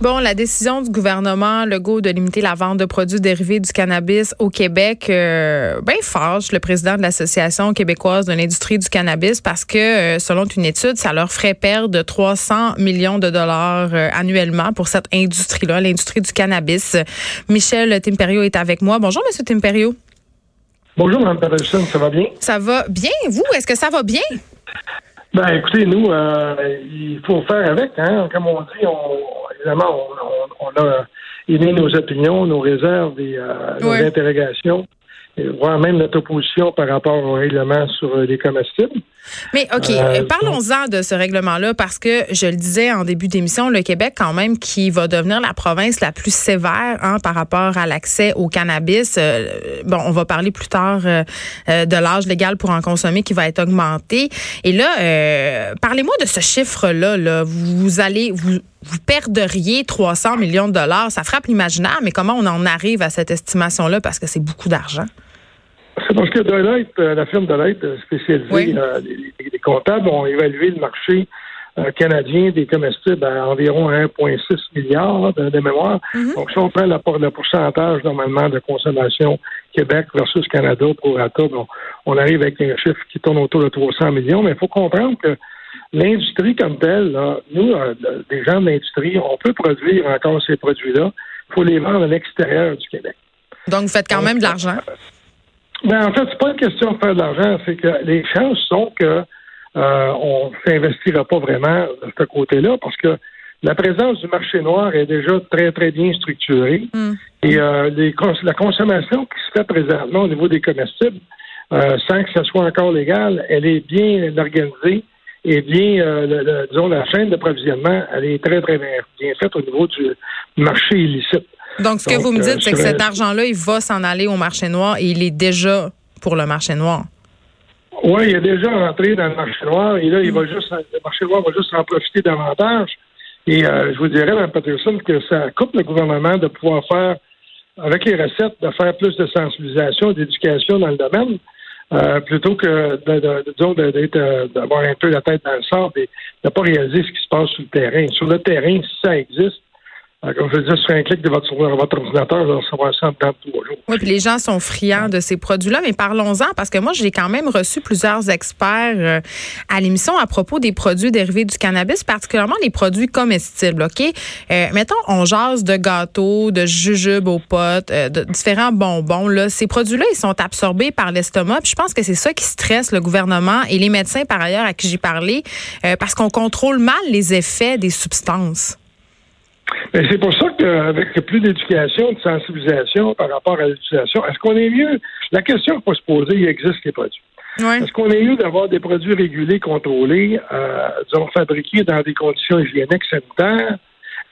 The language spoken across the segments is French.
Bon, la décision du gouvernement Legault de limiter la vente de produits dérivés du cannabis au Québec, euh, ben fâche le président de l'Association québécoise de l'industrie du cannabis parce que, euh, selon une étude, ça leur ferait perdre 300 millions de dollars euh, annuellement pour cette industrie-là, l'industrie du cannabis. Michel Timperio est avec moi. Bonjour, Monsieur Timperio. Bonjour, Mme Patterson, ça va bien? Ça va bien. Vous, est-ce que ça va bien? Ben, écoutez, nous, il faut faire avec, hein. Comme on dit, on, évidemment, on, a émis nos opinions, nos réserves et euh, nos interrogations voire même notre opposition par rapport au règlement sur euh, les comestibles. Mais OK, euh, parlons-en de ce règlement-là parce que je le disais en début d'émission, le Québec quand même qui va devenir la province la plus sévère hein, par rapport à l'accès au cannabis. Euh, bon, on va parler plus tard de l'âge légal pour en consommer qui va être augmenté. Et là, parlez-moi de ce chiffre-là. Là. Vous allez, vous, vous perdriez 300 millions de dollars. Ça frappe l'imaginaire, mais comment on en arrive à cette estimation-là parce que c'est beaucoup d'argent? Parce que Deloitte, euh, la firme Deloitte euh, spécialisée, euh, les, comptables ont évalué le marché canadien des comestibles à environ 1,6 milliard de, mémoire. Mm-hmm. Donc, si on prend le pourcentage normalement de consommation Québec versus Canada pour Rata, on arrive avec un chiffre qui tourne autour de 300 millions. Mais il faut comprendre que l'industrie comme telle, nous, des gens de l'industrie, on peut produire encore ces produits-là. Il faut les vendre à l'extérieur du Québec. Donc, vous faites quand même de l'argent. Ben, en fait, c'est pas une question de faire de l'argent, c'est que les chances sont que euh, on s'investira pas vraiment de ce côté-là parce que la présence du marché noir est déjà très, très bien structurée. Hmm. Et euh, la consommation qui se fait présentement au niveau des comestibles, euh, sans que ce soit encore légal, elle est bien organisée et bien, euh, disons, la chaîne d'approvisionnement, elle est très, très bien, bien faite au niveau du marché illicite. Donc, ce que vous me dites, c'est que cet argent-là, il va s'en aller au marché noir et il est déjà pour le marché noir. Oui, il est déjà rentré dans le marché noir et là, il va juste, le marché noir va juste en profiter davantage. Et euh, je vous dirais, Mme Patterson, que ça coupe le gouvernement de pouvoir faire, avec les recettes, de faire plus de sensibilisation, d'éducation dans le domaine, euh, plutôt que euh, d'avoir un peu la tête dans le sable et de ne pas réaliser ce qui se passe sur le terrain. Sur le terrain, si ça existe, euh, comme je disais, sur un clic de votre, votre ordinateur, vous recevoir ça dans trois jours. Oui, puis les gens sont friands de ces produits-là, mais parlons-en, parce que moi, j'ai quand même reçu plusieurs experts euh, à l'émission à propos des produits dérivés du cannabis, particulièrement les produits comestibles, OK? Euh, mettons, on jase de gâteaux, de jujubes aux potes, de différents bonbons. Là. Ces produits-là, ils sont absorbés par l'estomac, je pense que c'est ça qui stresse le gouvernement et les médecins, par ailleurs, à qui j'ai parlé, parce qu'on contrôle mal les effets des substances. Mais c'est pour ça qu'avec plus d'éducation, de sensibilisation par rapport à l'utilisation, est-ce qu'on est mieux? La question qu'il faut se poser, il existe les produits. Est-ce qu'on est mieux d'avoir des produits régulés, contrôlés, euh, disons, fabriqués dans des conditions hygiéniques sanitaires,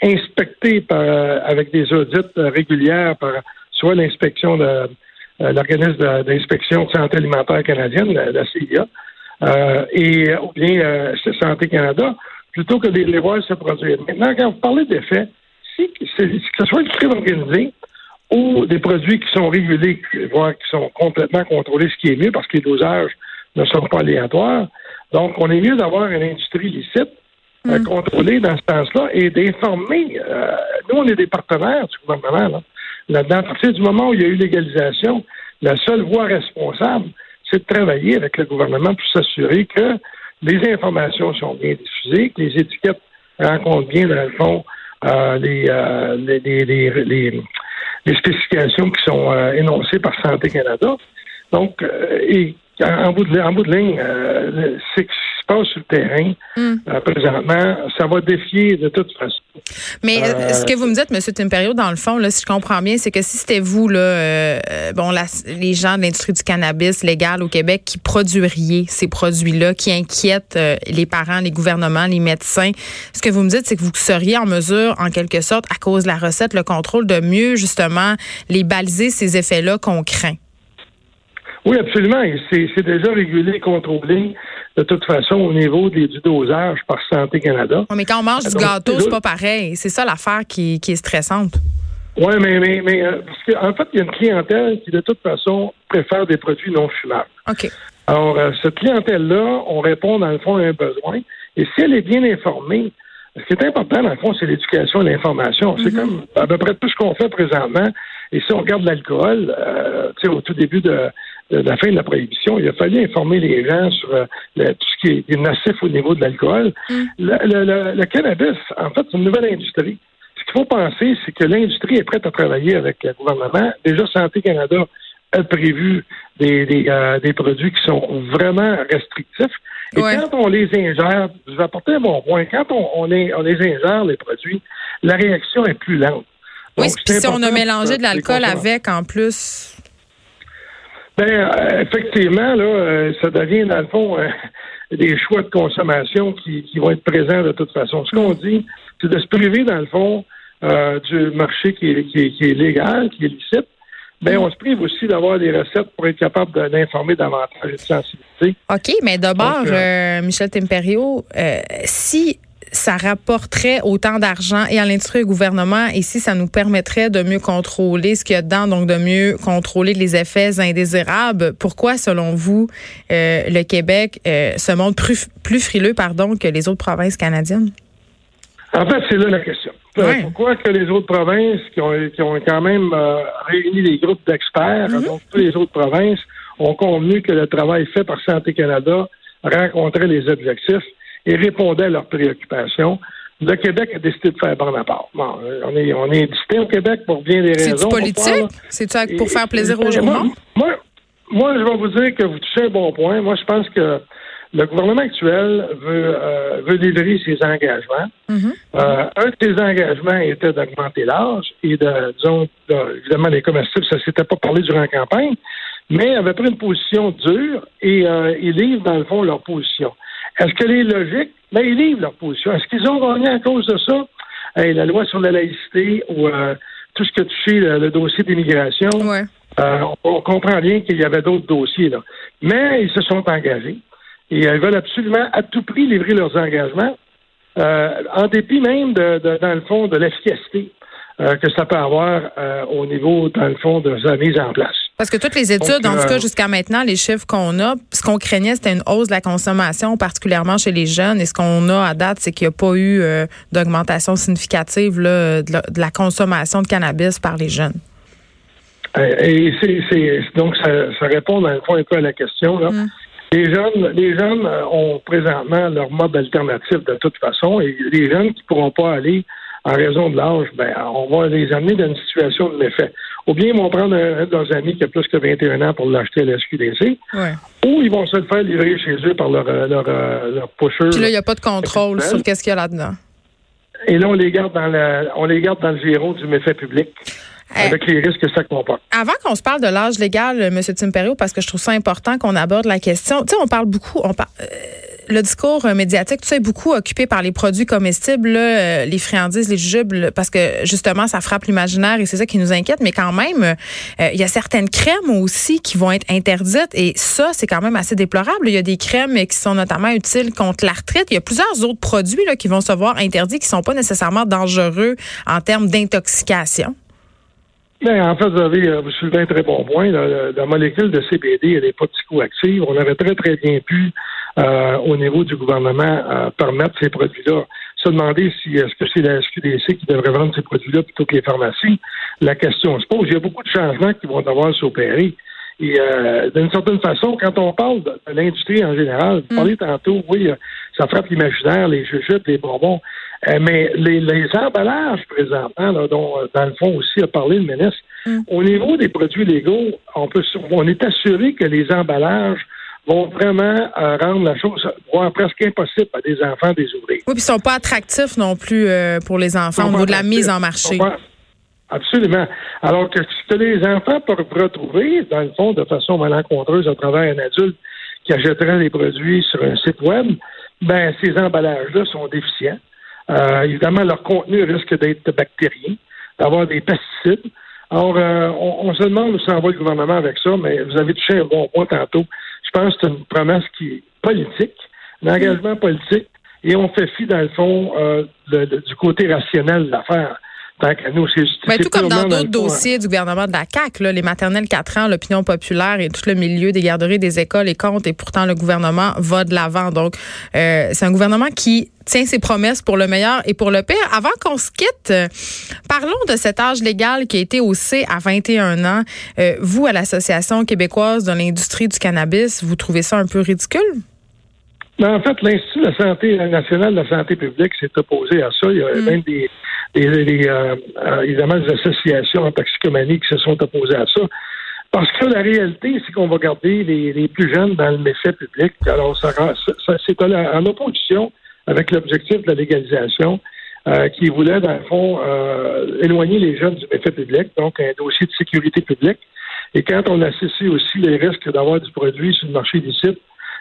inspectés par, euh, avec des audits régulières par soit l'inspection de euh, l'organisme d'inspection de santé alimentaire canadienne, la, CIA, euh, et ou bien Santé Canada, plutôt que de les voir se produire. Maintenant, quand vous parlez d'effets, si, que ce soit une crime organisée ou des produits qui sont régulés, voire qui sont complètement contrôlés, ce qui est mieux parce que les dosages ne sont pas aléatoires. Donc, on est mieux d'avoir une industrie licite euh, mm. contrôlée dans ce sens-là et d'informer. Euh, nous, on est des partenaires du gouvernement là-dedans. à partir du moment où il y a eu légalisation, la seule voie responsable, c'est de travailler avec le gouvernement pour s'assurer que les informations sont bien diffusées, que les étiquettes rencontrent bien, dans le fond, euh, les, euh, les, les, les, les, spécifications qui sont euh, énoncées par Santé Canada. Donc, et en bout de, en bout de ligne, c'est sur le terrain hmm. présentement, ça va défier de toute façon. Mais euh, ce que vous me dites, M. Timperio, dans le fond, là, si je comprends bien, c'est que si c'était vous, là, euh, bon, les gens de l'industrie du cannabis légal au Québec qui produiriez ces produits-là, qui inquiètent les parents, les gouvernements, les médecins, ce que vous me dites, c'est que vous seriez en mesure, en quelque sorte, à cause de la recette, le contrôle, de mieux, justement, les baliser, ces effets-là qu'on craint. Oui, absolument. C'est déjà régulé et contrôlé de toute façon au niveau des, du dosage par Santé Canada. mais quand on mange du gâteau, c'est pas pareil. C'est ça l'affaire qui, est stressante. Oui, mais, mais, mais euh, parce qu'en fait, il y a une clientèle qui, de toute façon, préfère des produits non fumables. OK. Alors, euh, cette clientèle-là, on répond, dans le fond, à un besoin. Et si elle est bien informée, Ce qui est important, dans le fond, c'est l'éducation et l'information. C'est mm-hmm. comme à peu près tout ce qu'on fait présentement. Et si on regarde l'alcool, euh, au tout début de, la fin de la prohibition, il a fallu informer les gens sur euh, tout ce qui est, nocif au niveau de l'alcool. Mm. Le, cannabis, en fait, c'est une nouvelle industrie. Ce qu'il faut penser, c'est que l'industrie est prête à travailler avec le gouvernement. Déjà, Santé Canada a prévu des, des, euh, des produits qui sont vraiment restrictifs. Et quand on les ingère, je vais apporter un bon point, quand on, on, les ingère, les produits, la réaction est plus lente. oui, puis si on a mélangé de l'alcool avec en plus. Ben, euh, effectivement, là, euh, ça devient, dans le fond, des choix de consommation qui, qui, vont être présents de toute façon. Ce qu'on dit, c'est de se priver, dans le fond, du marché qui est, qui, qui est légal, qui est licite, ben, on se prive aussi d'avoir des recettes pour être capable d'informer davantage de sensibilité. OK, mais d'abord, euh, euh, Michel Temperio, euh, si ça rapporterait autant d'argent et à l'industrie et au gouvernement et si ça nous permettrait de mieux contrôler ce qu'il y a dedans, donc de mieux contrôler les effets indésirables, pourquoi, selon vous, le Québec se montre plus, plus frileux pardon, que les autres provinces canadiennes? En fait, c'est là la question. Pourquoi que les autres provinces qui ont, qui ont quand même euh, réuni des groupes d'experts, mhm. donc toutes les autres provinces, ont convenu que le travail fait par Santé Canada rencontrait les objectifs et répondait à leurs préoccupations. Le Québec a décidé de faire bon part. Bon, on est, on est au Québec pour bien des raisons. C'est politique? C'est-tu pour faire plaisir aux gens? Moi, moi, je vais vous dire que vous touchez un bon point. Moi, je pense que le gouvernement actuel veut, euh, veut livrer ses engagements. Mm-hmm. euh, un de ses engagements était d'augmenter l'âge et de, disons, évidemment, les comestibles, ça s'était pas parlé durant la campagne, mais avait pris une position dure et euh, ils livrent, dans le fond, leur position. Est-ce qu'elle est logique? Ben, ils livrent leur position. Est-ce qu'ils ont gagné à cause de ça? la loi sur la laïcité ou euh, tout ce que touché le, le dossier d'immigration, ouais. euh, on, on, comprend bien qu'il y avait d'autres dossiers. Là. Mais ils se sont engagés. Et elles veulent absolument à tout prix livrer leurs engagements, euh, en dépit même, de, dans le fond, de l'efficacité euh, que ça peut avoir euh, au niveau, dans le fond, de sa mise en place. Parce que toutes les études, en tout cas jusqu'à maintenant, les chiffres qu'on a, ce qu'on craignait, c'était une hausse de la consommation, particulièrement chez les jeunes. Et ce qu'on a à date, c'est qu'il n'y a pas eu d'augmentation significative là, de, la, consommation de cannabis par les jeunes. Et c'est donc ça, ça, répond dans le fond un peu à la question. Là. Hum. Les jeunes, les jeunes euh, ont présentement leur mode alternatif de toute façon, et les jeunes qui ne pourront pas aller en raison de l'âge, ben, on va les amener dans une situation de méfait. Ou bien ils vont prendre un, de leurs amis qui a plus que 21 ans pour l'acheter à la SQDC, ou ils vont se le faire livrer chez eux par leur, euh, leur, euh, leur pusher. Puis là, il n'y a pas de contrôle sur qu'est-ce qu'il y a là-dedans. Et là, on les garde dans le, on les garde dans le giron du méfait public. Euh, avec les risques que ça comporte. Avant qu'on se parle de l'âge légal, M. Timperio, parce que je trouve ça important qu'on aborde la question. Tu sais, on parle beaucoup, on parle, euh, le discours médiatique, tu sais, est beaucoup occupé par les produits comestibles, euh, les friandises, les jujubes, parce que justement, ça frappe l'imaginaire et c'est ça qui nous inquiète. Mais quand même, il y a certaines crèmes aussi qui vont être interdites et ça, c'est quand même assez déplorable. Il y a des crèmes qui sont notamment utiles contre l'arthrite. Il y a plusieurs autres produits là, qui vont se voir interdits qui sont pas nécessairement dangereux en termes d'intoxication. Ben, en fait, vous avez euh, vous soulevez un très bon point. La, molécule de CBD, elle n'est pas psychoactive. On aurait très, très bien pu, euh, au niveau du gouvernement, euh, permettre ces produits-là. Se demander si est-ce que c'est la SQDC qui devrait vendre ces produits-là plutôt que les pharmacies? La question se pose. Il y a beaucoup de changements qui vont devoir s'opérer. Et d'une certaine façon, quand on parle de, l'industrie en général, vous mm. parlez tantôt, oui, ça frappe l'imaginaire, les jujubes, les bonbons. Euh, mais les, les, emballages présentement, là, dont euh, dans le fond aussi a parlé le ministre, mm. au niveau des produits légaux, on peut on est assuré que les emballages vont vraiment euh, rendre la chose voire presque impossible à des enfants des ouvriers. Oui, puis ils sont pas attractifs non plus pour les enfants au niveau de la mise en marché. Absolument. Alors que ce que les enfants peuvent retrouver, dans le fond, de façon malencontreuse à travers un adulte qui achèterait les produits sur un site web, ben ces emballages-là sont déficients. Euh, évidemment, leur contenu risque d'être bactérien, d'avoir des pesticides. Alors, euh, on, se demande où s'en va le gouvernement avec ça, mais vous avez touché un bon point tantôt. Je pense que c'est une promesse qui est politique, un engagement politique, et on fait fi, dans le fond, euh, du côté rationnel de l'affaire. Mais tout comme dans d'autres dossiers du gouvernement de la CAQ, les maternelles 4 ans, l'opinion populaire et tout le milieu des garderies, des écoles et comptes, et pourtant le gouvernement va de l'avant. Donc, euh, c'est un gouvernement qui tient ses promesses pour le meilleur et pour le pire. Avant qu'on se quitte, euh, parlons de cet âge légal qui a été haussé à 21 ans. Euh, vous, à l'Association québécoise de l'industrie du cannabis, vous trouvez ça un peu ridicule? Ben, en fait, l'Institut de la santé nationale de la santé publique s'est opposé à ça. Il y a mm. même des, des, euh, évidemment des associations en toxicomanie qui se sont opposées à ça. Parce que la réalité, c'est qu'on va garder les, plus jeunes dans le méfait public. Alors, ça, c'est en opposition avec l'objectif de la légalisation, euh, qui voulait, dans le fond, euh, éloigner les jeunes du méfait public, donc un dossier de sécurité publique. Et quand on associe aussi les risques d'avoir du produit sur le marché illicite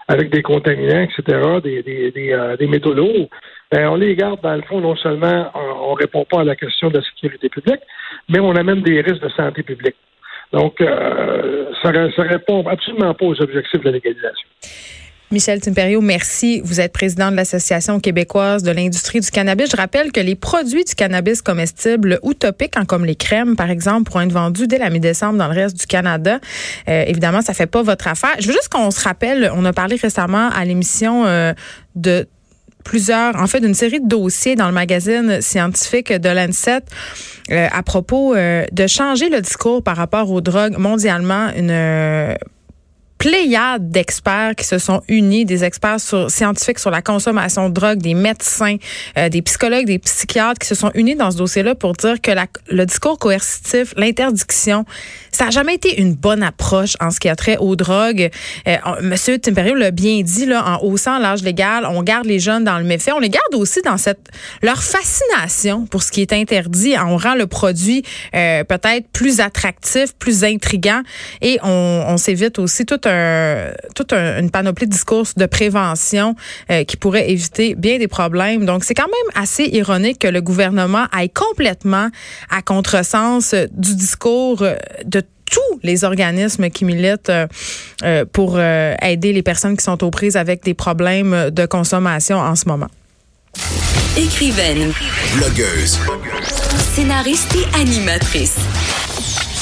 avec des contaminants, etc., euh, des métaux lourds, ben, on les garde, dans le fond, non seulement on ne répond pas à la question de la sécurité publique, mais on amène des risques de santé publique. Donc, euh, ça ne répond absolument pas aux objectifs de la légalisation. Michel Timperio, merci. Vous êtes président de l'Association québécoise de l'industrie du cannabis. Je rappelle que les produits du cannabis comestibles ou topiques, hein, comme les crèmes, par exemple, pourront être vendus dès la mi-décembre dans le reste du Canada. Euh, évidemment, ça fait pas votre affaire. Je veux juste qu'on se rappelle, on a parlé récemment à l'émission euh, de plusieurs, en fait, d'une série de dossiers dans le magazine scientifique de l'ANSET euh, à propos de changer le discours par rapport aux drogues mondialement. Une pléiade d'experts qui se sont unis, des experts scientifiques sur la consommation de drogue, des médecins, euh, des psychologues, des psychiatres qui se sont unis dans ce dossier-là pour dire que le discours coercitif, l'interdiction, ça n'a jamais été une bonne approche en ce qui a trait aux drogues. Euh, Monsieur Timperio l'a bien dit, là, en haussant l'âge légal, on garde les jeunes dans le méfait. On les garde aussi dans cette leur fascination pour ce qui est interdit. On rend le produit euh, peut-être plus attractif, plus intrigant et on, on s'évite aussi tout toute une panoplie de discours de prévention euh, qui pourrait éviter bien des problèmes. Donc, c'est quand même assez ironique que le gouvernement aille complètement à contresens du discours de tous les organismes qui militent euh, pour euh, aider les personnes qui sont aux prises avec des problèmes de consommation en ce moment. Écrivaine, blogueuse, scénariste et animatrice.